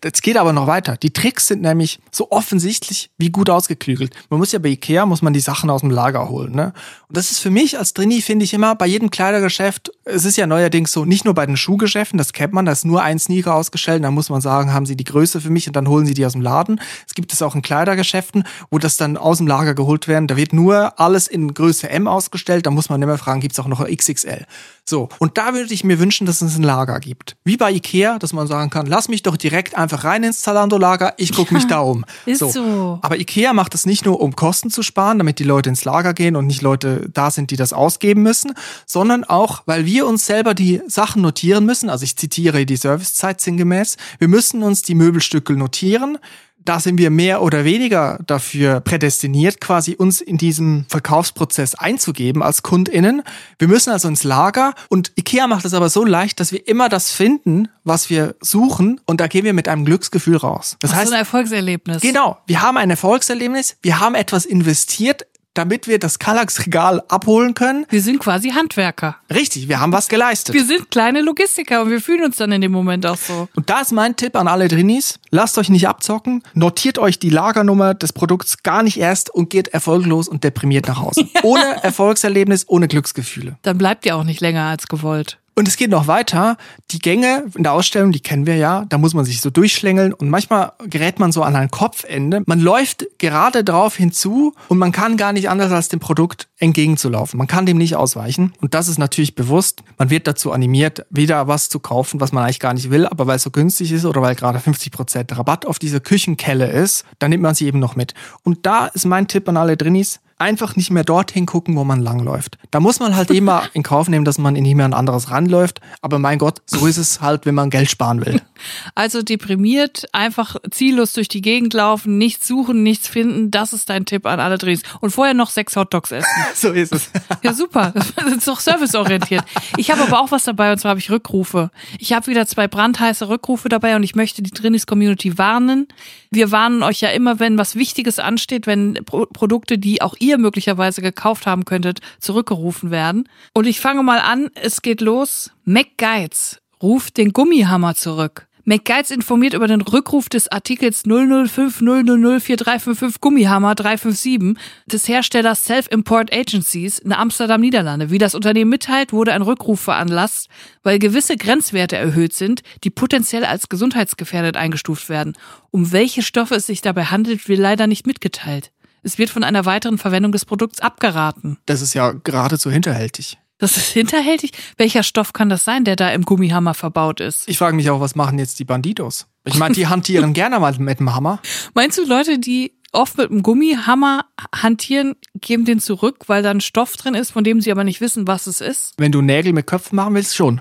S2: das geht aber noch weiter. Die Tricks sind nämlich so offensichtlich wie gut ausgeklügelt. Man muss ja bei Ikea, muss man die Sachen aus dem Lager holen. Ne? Und das ist für mich als Drini, finde ich immer, bei jedem Kleidergeschäft, es ist ja neuerdings so, nicht nur bei den Schuhgeschäften, das kennt man, da ist nur ein Sneaker ausgestellt, da muss man sagen, haben sie die Größe für mich und dann holen sie die aus dem Laden. Es gibt es auch in Kleidergeschäften, wo das dann aus dem Lager geholt werden. Da wird nur alles in Größe M ausgestellt, da muss man immer fragen, gibt es auch noch XXL. So, und da würde ich mir wünschen, dass es ein Lager gibt. Wie bei Ikea, dass man sagen kann, lass mich doch direkt einfach rein ins Zalando-Lager, ich gucke mich da um.
S1: Ist so. so.
S2: Aber Ikea macht das nicht nur, um Kosten zu sparen, damit die Leute ins Lager gehen und nicht Leute da sind, die das ausgeben müssen, sondern auch, weil wir uns selber die Sachen notieren müssen. Also ich zitiere die Servicezeit sinngemäß. Wir müssen uns die Möbelstücke notieren da sind wir mehr oder weniger dafür prädestiniert, quasi uns in diesen Verkaufsprozess einzugeben als KundInnen. Wir müssen also ins Lager und IKEA macht es aber so leicht, dass wir immer das finden, was wir suchen und da gehen wir mit einem Glücksgefühl raus.
S1: Das Ach, heißt, so ein Erfolgserlebnis.
S2: Genau, wir haben ein Erfolgserlebnis, wir haben etwas investiert, damit wir das Kallax-Regal abholen können.
S1: Wir sind quasi Handwerker.
S2: Richtig, wir haben was geleistet.
S1: Wir sind kleine Logistiker und wir fühlen uns dann in dem Moment auch so.
S2: Und da ist mein Tipp an alle Drinis. Lasst euch nicht abzocken, notiert euch die Lagernummer des Produkts gar nicht erst und geht erfolglos und deprimiert nach Hause. (laughs) Ja. Ohne Erfolgserlebnis, ohne Glücksgefühle.
S1: Dann bleibt ihr auch nicht länger als gewollt.
S2: Und es geht noch weiter. Die Gänge in der Ausstellung, die kennen wir ja. Da muss man sich so durchschlängeln und manchmal gerät man so an ein Kopfende. Man läuft gerade drauf hinzu und man kann gar nicht anders als dem Produkt entgegenzulaufen. Man kann dem nicht ausweichen. Und das ist natürlich bewusst. Man wird dazu animiert, wieder was zu kaufen, was man eigentlich gar nicht will, aber weil es so günstig ist oder weil gerade 50% Rabatt auf diese Küchenkelle ist, dann nimmt man sie eben noch mit. Und da ist mein Tipp an alle Drinis einfach nicht mehr dorthin gucken, wo man langläuft. Da muss man halt immer (laughs) in Kauf nehmen, dass man in jemand anderes ranläuft. Aber mein Gott, so ist es halt, wenn man Geld sparen will. (laughs)
S1: Also deprimiert, einfach ziellos durch die Gegend laufen, nichts suchen, nichts finden. Das ist dein Tipp an alle Drehs. Und vorher noch sechs Hotdogs essen. (laughs)
S2: So ist es.
S1: Ja, super. Das ist doch serviceorientiert. Ich habe aber auch was dabei und zwar habe ich Rückrufe. Ich habe wieder zwei brandheiße Rückrufe dabei und ich möchte die Drinis-Community warnen. Wir warnen euch ja immer, wenn was Wichtiges ansteht, wenn Pro Produkte, die auch ihr möglicherweise gekauft haben könntet, zurückgerufen werden. Und ich fange mal an. Es geht los. McGuides ruft den Gummihammer zurück. McGuides informiert über den Rückruf des Artikels 005004355 Gummihammer 357 des Herstellers Self-Import Agencies in Amsterdam, Niederlande. Wie das Unternehmen mitteilt, wurde ein Rückruf veranlasst, weil gewisse Grenzwerte erhöht sind, die potenziell als gesundheitsgefährdet eingestuft werden. Um welche Stoffe es sich dabei handelt, wird leider nicht mitgeteilt. Es wird von einer weiteren Verwendung des Produkts abgeraten.
S2: Das ist ja geradezu hinterhältig.
S1: Das ist hinterhältig. Welcher Stoff kann das sein, der da im Gummihammer verbaut ist?
S2: Ich frage mich auch, was machen jetzt die Bandidos? Ich meine, die hantieren (laughs) gerne mal mit dem Hammer.
S1: Meinst du, Leute, die oft mit einem Gummihammer hantieren, geben den zurück, weil da ein Stoff drin ist, von dem sie aber nicht wissen, was es ist?
S2: Wenn du Nägel mit Köpfen machen willst, schon.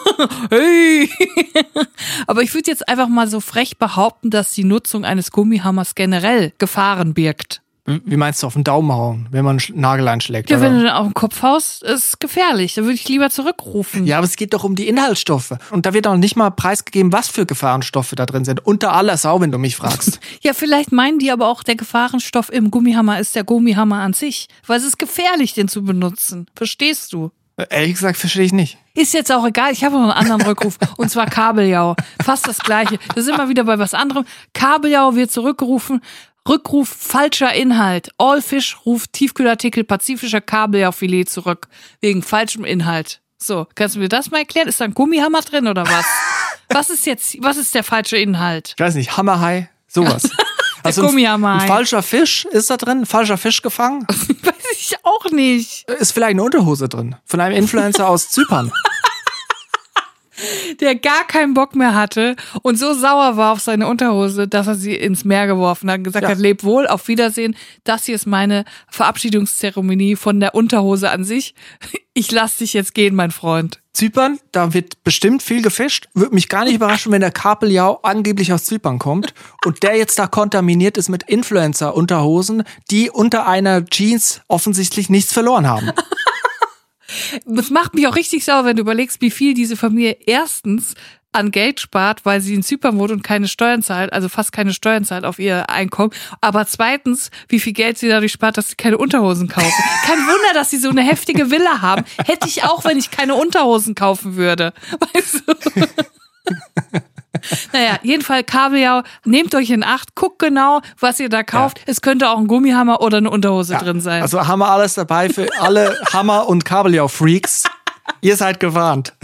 S2: (laughs)
S1: hey! (laughs) aber ich würde jetzt einfach mal so frech behaupten, dass die Nutzung eines Gummihammers generell Gefahren birgt.
S2: Wie meinst du, auf den Daumen hauen, wenn man einen Nagel einschlägt?
S1: Ja,
S2: oder?
S1: wenn du den auf den Kopf haust, ist gefährlich. Da würde ich lieber zurückrufen.
S2: Ja, aber es geht doch um die Inhaltsstoffe. Und da wird auch nicht mal preisgegeben, was für Gefahrenstoffe da drin sind. Unter aller Sau, wenn du mich fragst. (laughs)
S1: Ja, vielleicht meinen die aber auch, der Gefahrenstoff im Gummihammer ist der Gummihammer an sich. Weil es ist gefährlich, den zu benutzen. Verstehst du?
S2: Äh, Ehrlich gesagt, verstehe ich nicht.
S1: Ist jetzt auch egal, ich habe noch einen anderen Rückruf. und zwar Kabeljau. Fast das gleiche. Das ist immer wieder bei was anderem. Kabeljau wird zurückgerufen. Rückruf falscher Inhalt. Allfish ruft Tiefkühlartikel pazifischer Kabeljaufilet zurück. Wegen falschem Inhalt. So, kannst du mir das mal erklären? Ist da ein Gummihammer drin oder was? was ist jetzt, was ist der falsche Inhalt?
S2: Ich weiß nicht, Hammerhai, sowas. (laughs) Also ein,
S1: Gummihammer.
S2: ein falscher Fisch ist da drin, ein falscher Fisch gefangen. (laughs)
S1: Ich auch nicht.
S2: Ist vielleicht eine Unterhose drin. Von einem Influencer aus Zypern. (laughs)
S1: Der gar keinen Bock mehr hatte und so sauer war auf seine Unterhose, dass er sie ins Meer geworfen hat und gesagt
S2: Ja.
S1: hat, leb wohl, auf Wiedersehen. Das hier ist meine Verabschiedungszeremonie von der Unterhose an sich. Ich lass dich jetzt gehen, mein Freund.
S2: Zypern, da wird bestimmt viel gefischt. Würde mich gar nicht überraschen, wenn der Kabeljau angeblich aus Zypern kommt und der jetzt da kontaminiert ist mit Influencer-Unterhosen, die unter einer Jeans offensichtlich nichts verloren haben.
S1: Das macht mich auch richtig sauer, wenn du überlegst, wie viel diese Familie erstens an Geld spart, weil sie in Zypern wohnt und keine Steuern zahlt, also fast keine Steuern zahlt auf ihr Einkommen. Aber zweitens, wie viel Geld sie dadurch spart, dass sie keine Unterhosen kaufen. Kein Wunder, dass sie so eine heftige Villa haben. Hätte ich auch, wenn ich keine Unterhosen kaufen würde. Weißt du? (laughs) Naja, jedenfalls Kabeljau, nehmt euch in Acht, guckt genau, was ihr da kauft. Es könnte auch ein Gummihammer oder eine Unterhose drin sein.
S2: Also haben wir alles dabei für alle Hammer- und Kabeljau-Freaks. Ihr seid gewarnt.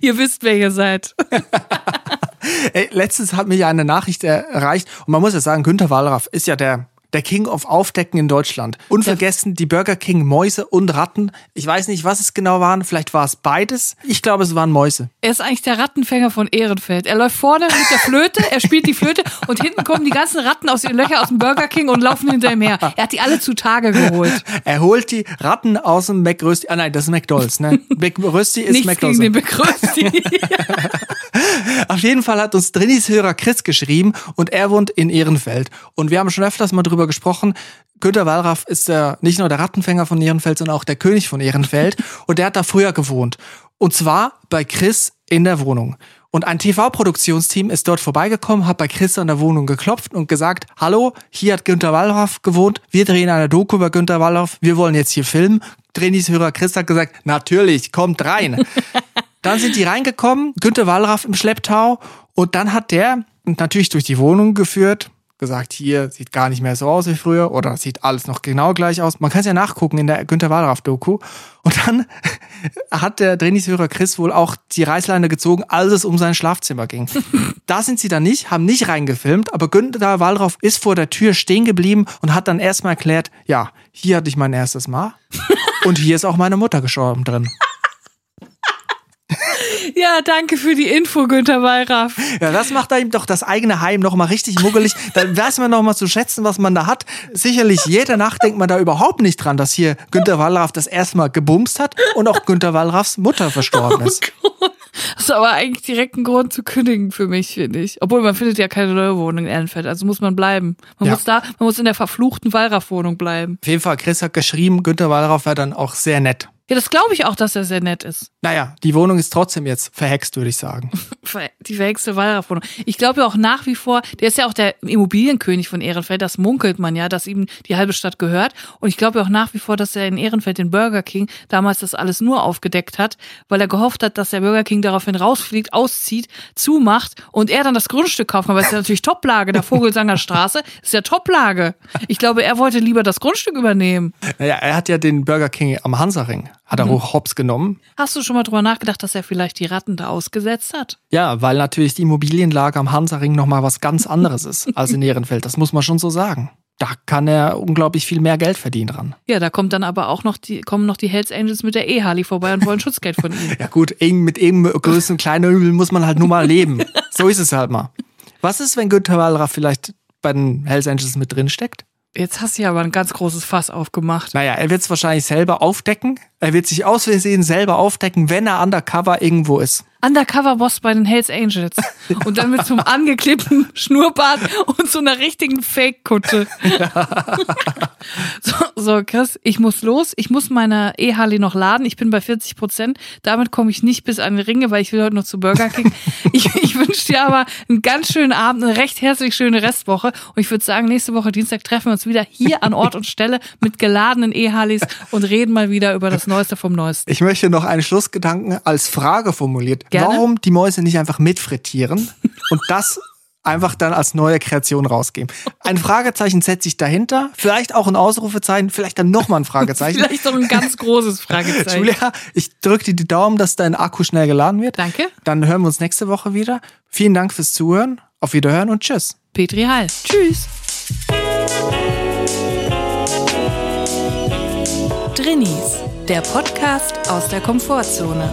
S1: ihr wisst, wer ihr seid. (laughs)
S2: Ey, letztens hat mich eine Nachricht erreicht und man muss ja sagen, Günther Wallraff ist ja der der King of Aufdecken in Deutschland. Unvergessen die Burger King Mäuse und Ratten. Ich weiß nicht, was es genau waren. Vielleicht war es beides. Ich glaube, es waren Mäuse.
S1: Er ist eigentlich der Rattenfänger von Ehrenfeld. Er läuft vorne mit der Flöte, er spielt die Flöte und hinten kommen die ganzen Ratten aus den Löchern aus dem Burger King und laufen hinter ihm her. Er hat die alle zutage geholt.
S2: Er holt die Ratten aus dem McRösti. Ah nein, das ist McDonalds, ne? McRösti ist McDonalds.
S1: gegen den Begrüßti. (laughs)
S2: Auf jeden Fall hat uns Drinis-Hörer Chris geschrieben und er wohnt in Ehrenfeld. Und wir haben schon öfters mal drüber gesprochen. Günter Wallraff ist der, nicht nur der Rattenfänger von Ehrenfeld, sondern auch der König von Ehrenfeld. (laughs) und der hat da früher gewohnt. Und zwar bei Chris in der Wohnung. Und ein TV-Produktionsteam ist dort vorbeigekommen, hat bei Chris an der Wohnung geklopft und gesagt, hallo, hier hat Günter Wallraff gewohnt, wir drehen eine Doku über Günter Wallraff, wir wollen jetzt hier filmen. Drinis-Hörer Chris hat gesagt, natürlich, kommt rein. (laughs) Dann sind die reingekommen, Günter Wallraff im Schlepptau und dann hat der natürlich durch die Wohnung geführt, gesagt, hier sieht gar nicht mehr so aus wie früher oder sieht alles noch genau gleich aus. Man kann es ja nachgucken in der Günter Wallraff-Doku. Und dann (laughs) hat der Trainingsführer Chris wohl auch die Reißleine gezogen, als es um sein Schlafzimmer ging. (laughs) da sind sie dann nicht, haben nicht reingefilmt, aber Günter Wallraff ist vor der Tür stehen geblieben und hat dann erstmal erklärt, ja, hier hatte ich mein erstes Mal (laughs) und hier ist auch meine Mutter gestorben drin.
S1: Ja, danke für die Info, Günter Wallraff.
S2: Ja, das macht ihm doch das eigene Heim nochmal richtig muggelig. Dann weiß man nochmal zu schätzen, was man da hat. Sicherlich, jede Nacht denkt man da überhaupt nicht dran, dass hier Günter Wallraff das erste Mal gebumst hat und auch Günter Wallraffs Mutter verstorben ist.
S1: Oh Gott. Das ist aber eigentlich direkt ein Grund zu kündigen für mich, finde ich. Obwohl man findet ja keine neue Wohnung in Ehrenfeld, also muss man bleiben. Man
S2: Ja.
S1: muss da, man muss in der verfluchten Wallraff-Wohnung bleiben.
S2: Auf jeden Fall, Chris hat geschrieben, Günter Wallraff wäre dann auch sehr nett.
S1: Ja, das glaube ich auch, dass er sehr nett ist.
S2: Naja, die Wohnung ist trotzdem jetzt verhext, würde ich sagen. (laughs)
S1: Die verhexte Wallraff-Wohnung. Ich glaube ja auch nach wie vor, der ist ja auch der Immobilienkönig von Ehrenfeld, das munkelt man ja, dass ihm die halbe Stadt gehört. Und ich glaube ja auch nach wie vor, dass er in Ehrenfeld den Burger King damals das alles nur aufgedeckt hat, weil er gehofft hat, dass der Burger King daraufhin rausfliegt, auszieht, zumacht und er dann das Grundstück kaufen kann, weil es ist ja natürlich Toplage, der Vogelsanger Straße (laughs) ist ja Toplage. Ich glaube, er wollte lieber das Grundstück übernehmen.
S2: Naja, er hat ja den Burger King am Hansaring, hat er hoch hops genommen.
S1: Hast du schon mal drüber nachgedacht, dass er vielleicht die Ratten da ausgesetzt hat?
S2: Ja, weil natürlich die Immobilienlage am Hansaring nochmal was ganz anderes ist (laughs) als in Ehrenfeld. Das muss man schon so sagen. Da kann er unglaublich viel mehr Geld verdienen dran.
S1: Ja, da kommt dann aber auch noch die, kommen noch die Hells Angels mit der E-Harley vorbei und wollen Schutzgeld von ihm. (laughs)
S2: Ja gut, mit eben größten kleinen Übel muss man halt nur mal leben. (laughs) So ist es halt mal. Was ist, wenn Günther Wallraff vielleicht bei den Hells Angels mit drin steckt?
S1: Jetzt hast du ja aber ein ganz großes Fass aufgemacht.
S2: Naja, er wird es wahrscheinlich selber aufdecken. Er wird sich aus Versehen selber aufdecken, wenn er undercover irgendwo ist.
S1: Undercover-Boss bei den Hells Angels. (laughs) Und dann mit so einem angeklebten Schnurrbart und so einer richtigen Fake-Kutte. (laughs) so, so, Chris, ich muss los. Ich muss meine E-Harley noch laden. Ich bin bei 40 Prozent. Damit komme ich nicht bis an die Ringe, weil ich will heute noch zu Burger King. (laughs) Ich, ich wünsche dir aber einen ganz schönen Abend, eine recht herzlich schöne Restwoche. Und ich würde sagen, nächste Woche Dienstag treffen wir uns wieder hier an Ort und Stelle mit geladenen E-Harleys und reden mal wieder über das Neueste vom Neuesten.
S2: Ich möchte noch einen Schlussgedanken als Frage formuliert.
S1: Gerne.
S2: Warum die Mäuse nicht einfach mitfrittieren (laughs) und das einfach dann als neue Kreation rausgeben? Ein Fragezeichen setze ich dahinter, vielleicht auch ein Ausrufezeichen, vielleicht dann nochmal ein Fragezeichen. (laughs)
S1: Vielleicht doch ein ganz großes (laughs) Fragezeichen.
S2: Julia, ich drücke dir die Daumen, dass dein Akku schnell geladen wird.
S1: Danke.
S2: Dann hören wir uns nächste Woche wieder. Vielen Dank fürs Zuhören. Auf Wiederhören und tschüss.
S1: Petri Hall. Tschüss. Drinnies, der Podcast aus der Komfortzone.